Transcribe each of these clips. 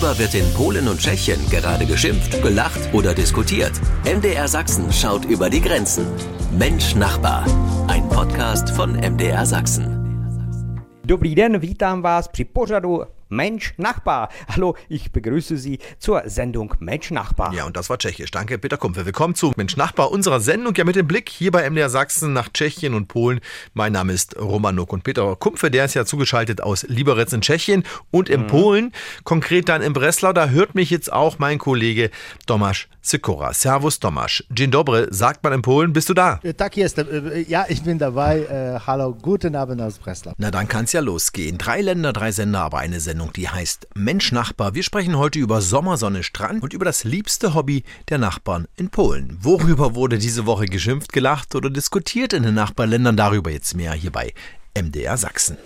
Worüber wird in Polen und Tschechien gerade geschimpft, gelacht oder diskutiert? MDR Sachsen schaut über die Grenzen. Mensch Nachbar, ein Podcast von MDR Sachsen. Dobrý den, vítám vás při pořadu Mensch Nachbar. Hallo, ich begrüße Sie zur Sendung Mensch Nachbar. Ja, und das war Tschechisch. Danke, Peter Kumpfe. Willkommen zu Mensch Nachbar unserer Sendung. Ja, mit dem Blick hier bei MDR Sachsen nach Tschechien und Polen. Mein Name ist Roman Nock und Peter Kumpfe, der ist ja zugeschaltet aus Liberec in Tschechien und in mhm. Polen, konkret dann in Breslau. Da hört mich jetzt auch mein Kollege Tomasz Sikora. Servus Tomasz. Dzień dobry, sagt man in Polen. Bist du da? Tak jestem. Ja, ich bin dabei. Äh, hallo, guten Abend aus Breslau. Na, dann kann es ja losgehen. Drei Länder, drei Sender, aber eine Sendung Sendung, die heißt Mensch Nachbar. Wir sprechen heute über Sommersonne, Strand und über das liebste Hobby der Nachbarn in Polen. Worüber wurde diese Woche geschimpft, gelacht oder diskutiert in den Nachbarländern? Darüber jetzt mehr hier bei MDR Sachsen.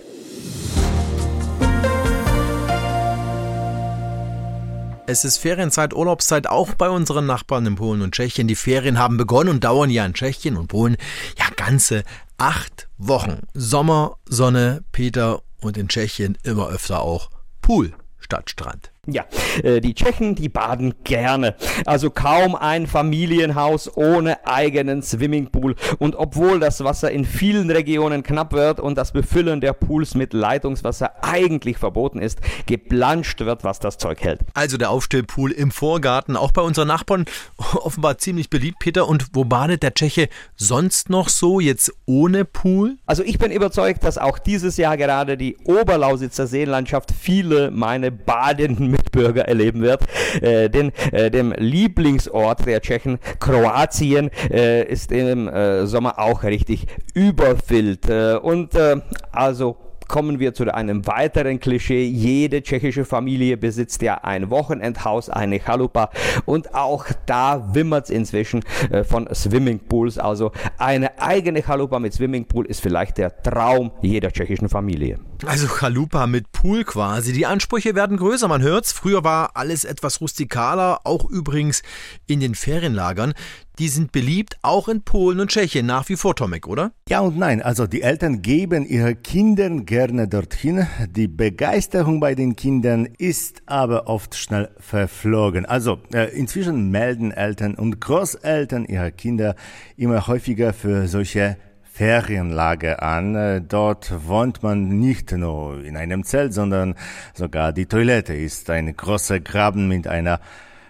Es ist Ferienzeit, Urlaubszeit auch bei unseren Nachbarn in Polen und Tschechien. Die Ferien haben begonnen und dauern ja in Tschechien und Polen ja ganze acht Wochen. Sommer, Sonne, Peter und in Tschechien immer öfter auch Pool statt Strand. Ja, äh, die Tschechen, die baden gerne. Also kaum ein Familienhaus ohne eigenen Swimmingpool. Und obwohl das Wasser in vielen Regionen knapp wird und das Befüllen der Pools mit Leitungswasser eigentlich verboten ist, geplanscht wird, was das Zeug hält. Also der Aufstellpool im Vorgarten, auch bei unseren Nachbarn offenbar ziemlich beliebt, Peter. Und wo badet der Tscheche sonst noch so, jetzt ohne Pool? Also ich bin überzeugt, dass auch dieses Jahr gerade die Oberlausitzer Seenlandschaft viele meine badenden Mitbürger erleben wird. Äh, denn äh, dem Lieblingsort der Tschechen, Kroatien, äh, ist im äh, Sommer auch richtig überfüllt. Äh, und äh, also kommen wir zu einem weiteren Klischee. Jede tschechische Familie besitzt ja ein Wochenendhaus, eine Chalupa und auch da wimmert es inzwischen äh, von Swimmingpools. Also eine eigene Chalupa mit Swimmingpool ist vielleicht der Traum jeder tschechischen Familie. Also Chalupa mit Pool quasi. Die Ansprüche werden größer, man hört's. Früher war alles etwas rustikaler, auch übrigens in den Ferienlagern. Die sind beliebt, auch in Polen und Tschechien nach wie vor, Tomek, oder? Ja und nein. Also die Eltern geben ihre Kindern gerne dorthin. Die Begeisterung bei den Kindern ist aber oft schnell verflogen. Also äh, inzwischen melden Eltern und Großeltern ihre Kinder immer häufiger für solche Ferienlager an. Äh, dort wohnt man nicht nur in einem Zelt, sondern sogar die Toilette ist ein großer Graben mit einer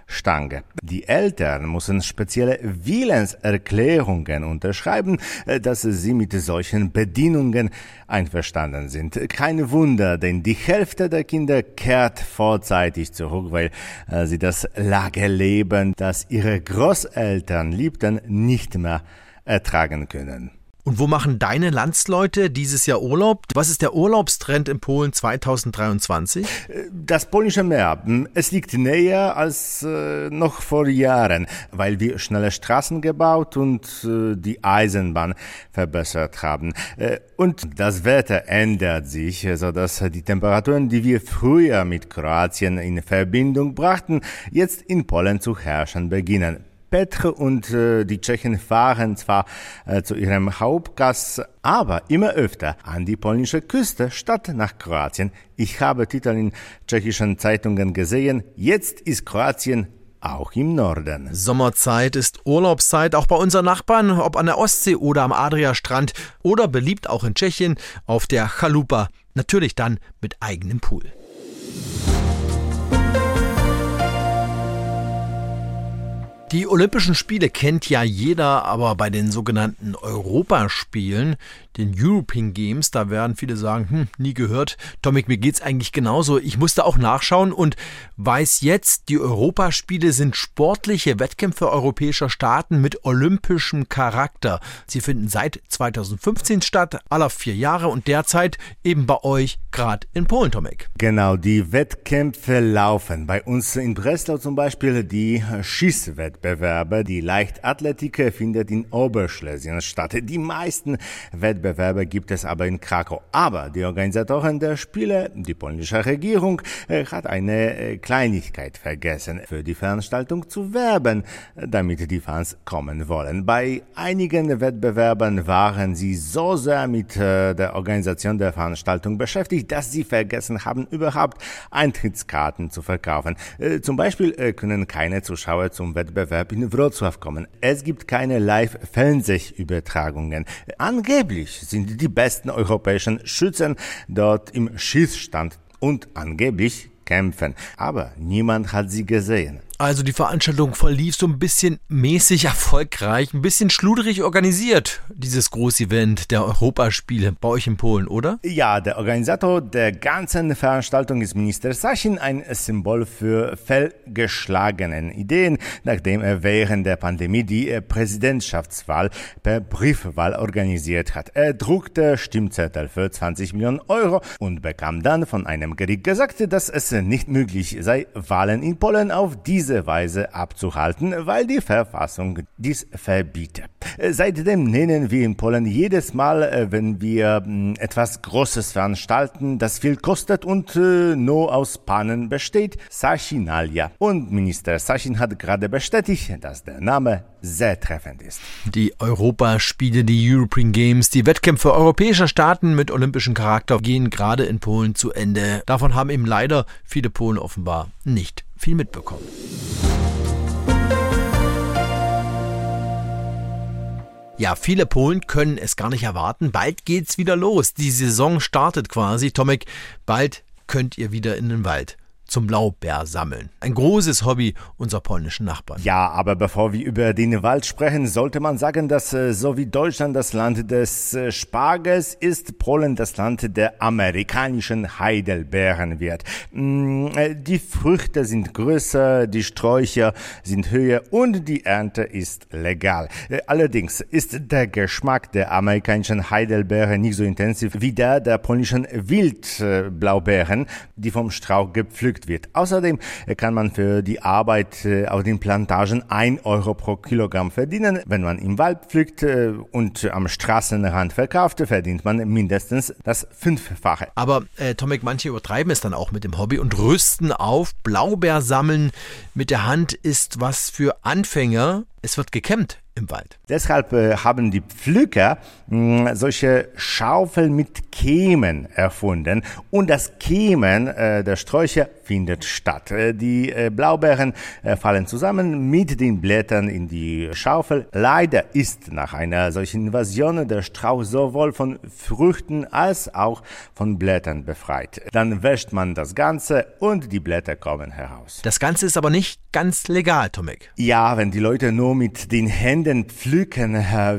Stange. Die Eltern müssen spezielle Willenserklärungen unterschreiben, äh, dass sie mit solchen Bedienungen einverstanden sind. Kein Wunder, denn die Hälfte der Kinder kehrt vorzeitig zurück, weil äh, sie das Lagerleben, das ihre Großeltern liebten, nicht mehr ertragen können. Und wo machen deine Landsleute dieses Jahr Urlaub? Was ist der Urlaubstrend in Polen 2023? Das polnische Meer. Es liegt näher als äh, noch vor Jahren, weil wir schnelle Straßen gebaut und äh, die Eisenbahn verbessert haben. Äh, und das Wetter ändert sich, so dass die Temperaturen, die wir früher mit Kroatien in Verbindung brachten, jetzt in Polen zu herrschen beginnen. Petr und äh, die Tschechen fahren zwar äh, zu ihrem Hauptgas, aber immer öfter an die polnische Küste statt nach Kroatien. Ich habe Titel in tschechischen Zeitungen gesehen. Jetzt ist Kroatien auch im Norden. Sommerzeit ist Urlaubszeit, auch bei unseren Nachbarn, ob an der Ostsee oder am Adriastrand oder beliebt auch in Tschechien auf der Chalupa. Natürlich dann mit eigenem Pool. Die Olympischen Spiele kennt ja jeder, aber bei den sogenannten Europaspielen, den European Games, da werden viele sagen, hm, nie gehört. Tomik, mir geht's eigentlich genauso. Ich musste auch nachschauen und weiß jetzt, die Europaspiele sind sportliche Wettkämpfe europäischer Staaten mit olympischem Charakter. Sie finden seit 2015 statt, aller vier Jahre und derzeit eben bei euch gerade in Polen, Tomek. Genau, die Wettkämpfe laufen. Bei uns in Breslau zum Beispiel die Schießwettbewerbe. Die Leichtathletik findet in Oberschlesien statt. Die meisten Wettbewerbe Wettbewerbe gibt es aber in Krakau. Aber die Organisatoren der Spiele, die polnische Regierung, äh, hat eine äh, Kleinigkeit vergessen, für die Veranstaltung zu werben, damit die Fans kommen wollen. Bei einigen Wettbewerben waren sie so sehr mit äh, der Organisation der Veranstaltung beschäftigt, dass sie vergessen haben, überhaupt Eintrittskarten zu verkaufen. Zum Beispiel können keine Zuschauer zum Wettbewerb in Wrocław kommen. Es gibt keine Live-Fernsehübertragungen. Angeblich sind die besten europäischen Schützen dort im Schießstand und angeblich kämpfen. Aber niemand hat sie gesehen. Also die Veranstaltung verlief so ein bisschen mäßig erfolgreich, ein bisschen schluderig organisiert, dieses Großevent der Europaspiele bei euch in Polen, oder? Ja, der Organisator der ganzen Veranstaltung ist Minister Sachin, ein Symbol für fehlgeschlagenen Ideen, nachdem er während der Pandemie die Präsidentschaftswahl per Briefwahl organisiert hat. Er druckte Stimmzettel für 20 Millionen Euro und bekam dann von einem Gericht gesagt, dass es nicht möglich sei, Wahlen in Polen auf diese diese Weise abzuhalten, weil die Verfassung dies verbietet. Seitdem nennen wir in Polen jedes Mal, äh, wenn wir hm, etwas Großes veranstalten, das viel kostet und äh, nur aus Pannen besteht, Sachinalia. Und Minister Sachin hat gerade bestätigt, dass der Name sehr treffend ist. Die Europaspiele, die European Games, die Wettkämpfe europäischer Staaten mit olympischem Charakter gehen gerade in Polen zu Ende. Davon haben eben leider viele Polen offenbar nicht viel mitbekommen. Ja, viele Polen können es gar nicht erwarten. Bald geht's wieder los. Die Saison startet quasi. Tomek, bald könnt ihr wieder in den Wald zum Blaubeersammeln. Ein großes Hobby unserer polnischen Nachbarn. Ja, aber bevor wir über den Wald sprechen, sollte man sagen, dass äh, so wie Deutschland das Land des äh, Spargels ist, Polen das Land der amerikanischen Heidelbeeren wird. Mm, äh, die Früchte sind größer, die Sträucher sind höher und die Ernte ist legal. Allerdings ist der Geschmack der amerikanischen Heidelbeeren nicht so intensiv wie der der polnischen Wildblaubeeren, die vom Strauch gepflückt wird. Außerdem kann man für die Arbeit äh, auf den Plantagen ein Euro pro Kilogramm verdienen. Wenn man im Wald pflückt äh, und am Straßenrand verkauft, verdient man mindestens das Fünffache. Aber äh, Tomek, manche übertreiben es dann auch mit dem Hobby und rüsten auf. Blaubeer sammeln mit der Hand ist was für Anfänger. Es wird gekämmt im Wald. Deshalb äh, haben die Pflücker mh, hm, solche Schaufeln mit Kämen erfunden und das Kämen äh, der Sträucher findet statt. Äh, die Blaubeeren fallen zusammen mit den Blättern in die Schaufel. Leider ist nach einer solchen Invasion der Strauch sowohl von Früchten als auch von Blättern befreit. Dann wäscht man das Ganze und die Blätter kommen heraus. Das Ganze ist aber nicht ganz legal, Tomek. Ja, wenn die Leute nur mit den Händen pflücken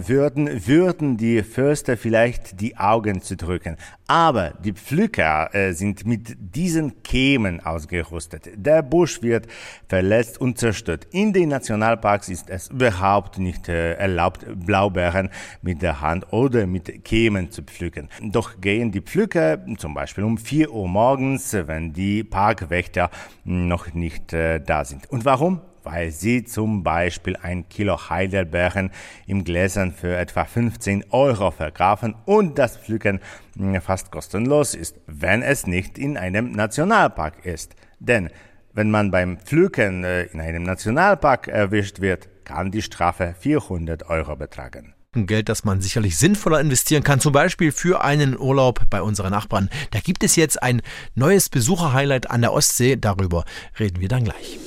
würden, würden die Förster vielleicht die Augen zudrücken. Aber die Pflücker äh, sind mit diesen Kämen ausgerüstet. Der Busch wird verletzt und zerstört. In den Nationalparks ist es überhaupt nicht äh, erlaubt, Blaubeeren mit der Hand oder mit Kämen zu pflücken. Doch gehen die Pflücker zum Beispiel um 4 Uhr morgens, wenn die Parkwächter noch nicht äh, da sind. Und warum? Weil sie zum Beispiel ein Kilo Heidelbeeren im Gläsern für etwa 15 Euro verkaufen und das Pflücken hm, fast kostenlos ist, wenn es nicht in einem Nationalpark ist. Denn wenn man beim Pflücken äh, in einem Nationalpark erwischt wird, kann die Strafe 400 Euro betragen. Geld, das man sicherlich sinnvoller investieren kann, zum Beispiel für einen Urlaub bei unseren Nachbarn. Da gibt es jetzt ein neues Besucherhighlight an der Ostsee, darüber reden wir dann gleich.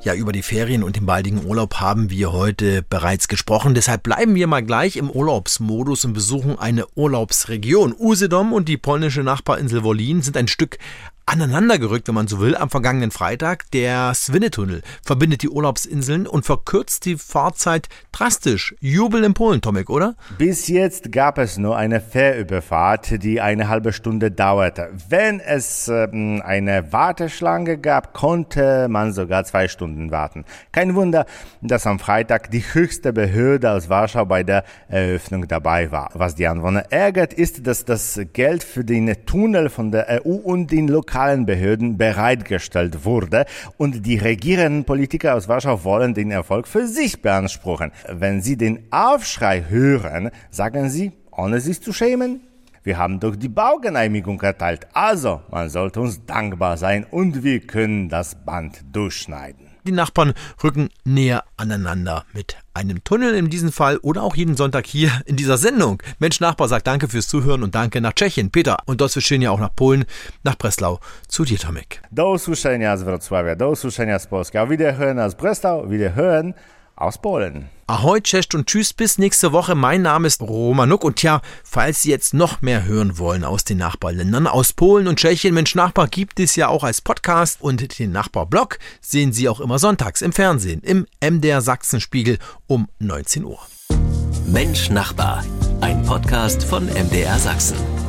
Ja, über die Ferien und den baldigen Urlaub haben wir heute bereits gesprochen. Deshalb bleiben wir mal gleich im Urlaubsmodus und besuchen eine Urlaubsregion. Usedom und die polnische Nachbarinsel Wolin sind ein Stück aneinandergerückt, wenn man so will, am vergangenen Freitag. Der Swinetunnel verbindet die Urlaubsinseln und verkürzt die Fahrzeit drastisch. Jubel in Polen, Tomek, oder? Bis jetzt gab es nur eine Fährüberfahrt, die eine halbe Stunde dauerte. Wenn es ähm, eine Warteschlange gab, konnte man sogar zwei Stunden warten. Kein Wunder, dass am Freitag die höchste Behörde aus Warschau bei der Eröffnung dabei war. Was die Anwohner ärgert, ist, dass das Geld für den Tunnel von der EU und den Lokalen lokalen Behörden bereitgestellt wurde und die regierenden Politiker aus Warschau wollen den Erfolg für sich beanspruchen. Wenn sie den Aufschrei hören, sagen sie, ohne sich zu schämen, wir haben doch die Baugenehmigung erteilt, also man sollte uns dankbar sein und wir können das Band durchschneiden. Die Nachbarn rücken näher aneinander mit einem Tunnel in diesem Fall oder auch jeden Sonntag hier in dieser Sendung. Mensch Nachbar sagt Danke fürs Zuhören und Danke nach Tschechien. Peter, und dort stehen ja auch nach Polen, nach Breslau. Zu dir, Tomek. Do usłyszenia z Wrocławia, do usłyszenia z Polski. Wiederhören aus Breslau, Wiederhören aus Polen. Ahoi, Cześć und Tschüss, bis nächste Woche. Mein Name ist Romanuk und ja, falls Sie jetzt noch mehr hören wollen aus den Nachbarländern, aus Polen und Tschechien, Mensch Nachbar gibt es ja auch als Podcast und den Nachbarblog sehen Sie auch immer sonntags im Fernsehen, im MDR Sachsenspiegel um 19 Uhr. Mensch Nachbar, ein Podcast von MDR Sachsen.